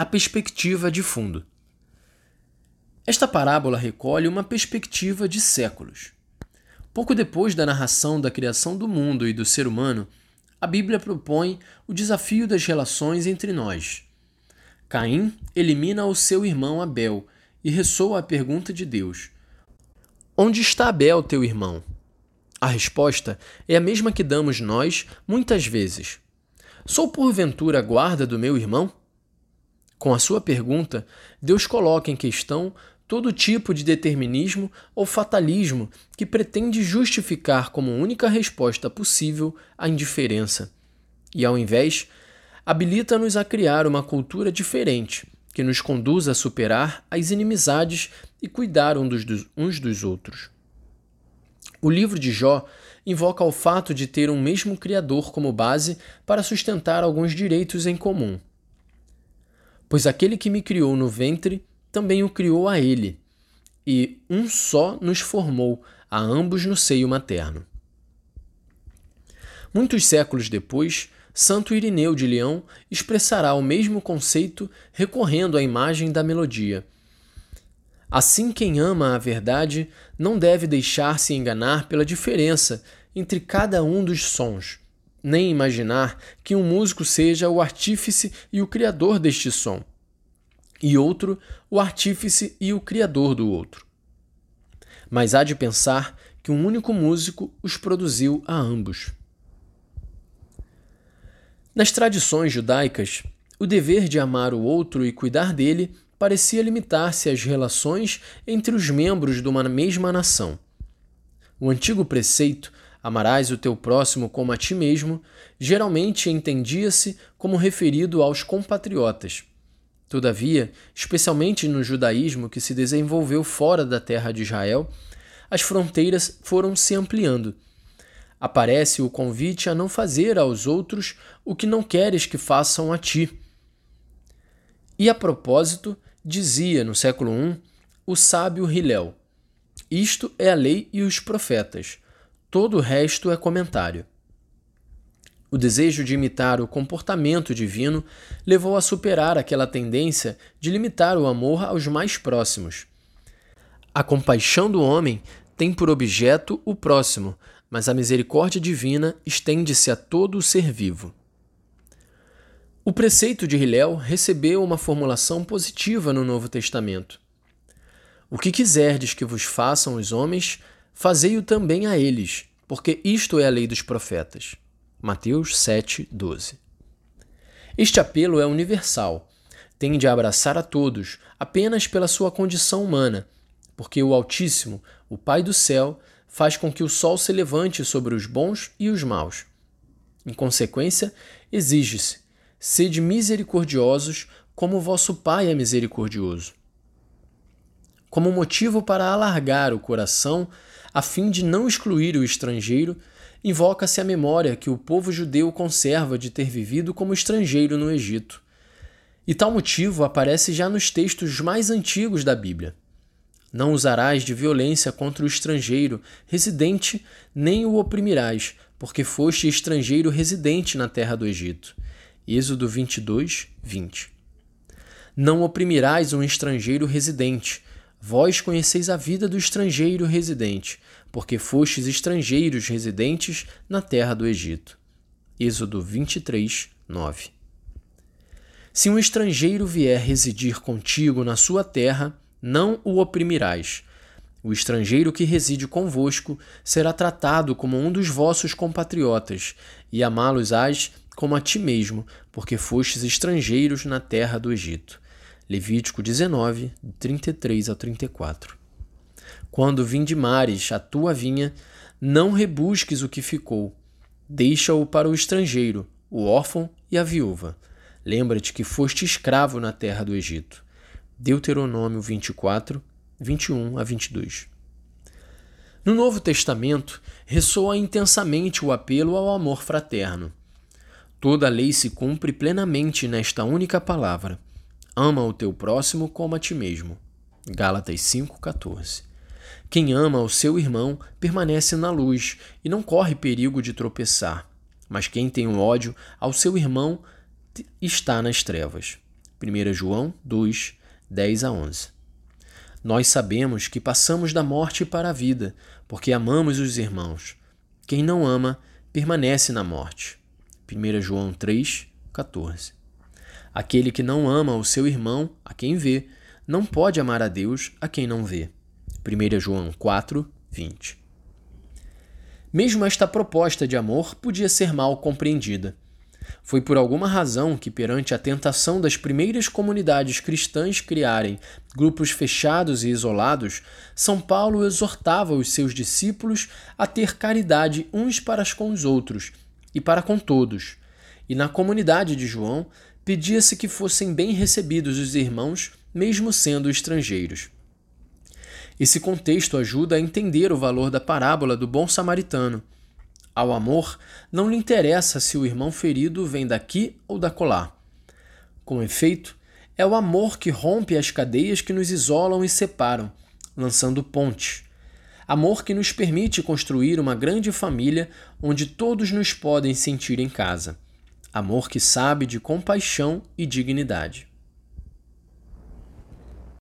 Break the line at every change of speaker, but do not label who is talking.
A perspectiva de fundo. Esta parábola recolhe uma perspectiva de séculos. Pouco depois da narração da criação do mundo e do ser humano, a Bíblia propõe o desafio das relações entre nós. Caim elimina o seu irmão Abel e ressoa a pergunta de Deus: Onde está Abel, teu irmão? A resposta é a mesma que damos nós muitas vezes: Sou porventura guarda do meu irmão? Com a sua pergunta, Deus coloca em questão todo tipo de determinismo ou fatalismo que pretende justificar como única resposta possível a indiferença. E, ao invés, habilita-nos a criar uma cultura diferente, que nos conduz a superar as inimizades e cuidar uns dos outros. O livro de Jó invoca o fato de ter um mesmo Criador como base para sustentar alguns direitos em comum. Pois aquele que me criou no ventre também o criou a ele, e um só nos formou, a ambos no seio materno. Muitos séculos depois, Santo Irineu de Leão expressará o mesmo conceito recorrendo à imagem da melodia. Assim, quem ama a verdade não deve deixar-se enganar pela diferença entre cada um dos sons, nem imaginar que um músico seja o artífice e o criador deste som e outro o artífice e o criador do outro. Mas há de pensar que um único músico os produziu a ambos. Nas tradições judaicas, o dever de amar o outro e cuidar dele parecia limitar-se às relações entre os membros de uma mesma nação. O antigo preceito, amarás o teu próximo como a ti mesmo, geralmente entendia-se como referido aos compatriotas, Todavia, especialmente no judaísmo que se desenvolveu fora da terra de Israel, as fronteiras foram se ampliando. Aparece o convite a não fazer aos outros o que não queres que façam a ti. E a propósito, dizia no século I o sábio Hillel: Isto é a lei e os profetas, todo o resto é comentário. O desejo de imitar o comportamento divino levou a superar aquela tendência de limitar o amor aos mais próximos. A compaixão do homem tem por objeto o próximo, mas a misericórdia divina estende-se a todo o ser vivo. O preceito de Hillel recebeu uma formulação positiva no Novo Testamento. O que quiserdes que vos façam os homens, fazei-o também a eles, porque isto é a lei dos profetas. Mateus 7, 12. Este apelo é universal, tende a abraçar a todos apenas pela sua condição humana, porque o Altíssimo, o Pai do céu, faz com que o sol se levante sobre os bons e os maus. Em consequência, exige-se: sede misericordiosos, como vosso Pai é misericordioso. Como motivo para alargar o coração, a fim de não excluir o estrangeiro, invoca-se a memória que o povo judeu conserva de ter vivido como estrangeiro no Egito. E tal motivo aparece já nos textos mais antigos da Bíblia. Não usarás de violência contra o estrangeiro residente, nem o oprimirás, porque foste estrangeiro residente na terra do Egito. Êxodo 22, 20. Não oprimirás um estrangeiro residente. Vós conheceis a vida do estrangeiro residente, porque fostes estrangeiros residentes na terra do Egito. Êxodo 23, 9. Se um estrangeiro vier residir contigo na sua terra, não o oprimirás. O estrangeiro que reside convosco será tratado como um dos vossos compatriotas, e amá-los-ás como a ti mesmo, porque fostes estrangeiros na terra do Egito. Levítico 19, 33 a 34. Quando vindimares a tua vinha, não rebusques o que ficou. Deixa-o para o estrangeiro, o órfão e a viúva. Lembra-te que foste escravo na terra do Egito. Deuteronômio 24, 21 a 22. No Novo Testamento, ressoa intensamente o apelo ao amor fraterno. Toda a lei se cumpre plenamente nesta única palavra: ama o teu próximo como a ti mesmo. Gálatas 5,14. Quem ama o seu irmão permanece na luz e não corre perigo de tropeçar. Mas quem tem um ódio ao seu irmão está nas trevas. 1 João 2, 10 a 11. Nós sabemos que passamos da morte para a vida, porque amamos os irmãos. Quem não ama, permanece na morte. 1 João 3, 14. Aquele que não ama o seu irmão, a quem vê, não pode amar a Deus, a quem não vê. 1 João 4, 20. Mesmo esta proposta de amor podia ser mal compreendida. Foi por alguma razão que, perante a tentação das primeiras comunidades cristãs criarem grupos fechados e isolados, São Paulo exortava os seus discípulos a ter caridade uns para com os outros e para com todos. E na comunidade de João, pedia-se que fossem bem recebidos os irmãos, mesmo sendo estrangeiros. Esse contexto ajuda a entender o valor da parábola do bom samaritano. Ao amor, não lhe interessa se o irmão ferido vem daqui ou da colar. Com efeito, é o amor que rompe as cadeias que nos isolam e separam, lançando pontes. Amor que nos permite construir uma grande família onde todos nos podem sentir em casa. Amor que sabe de compaixão e dignidade.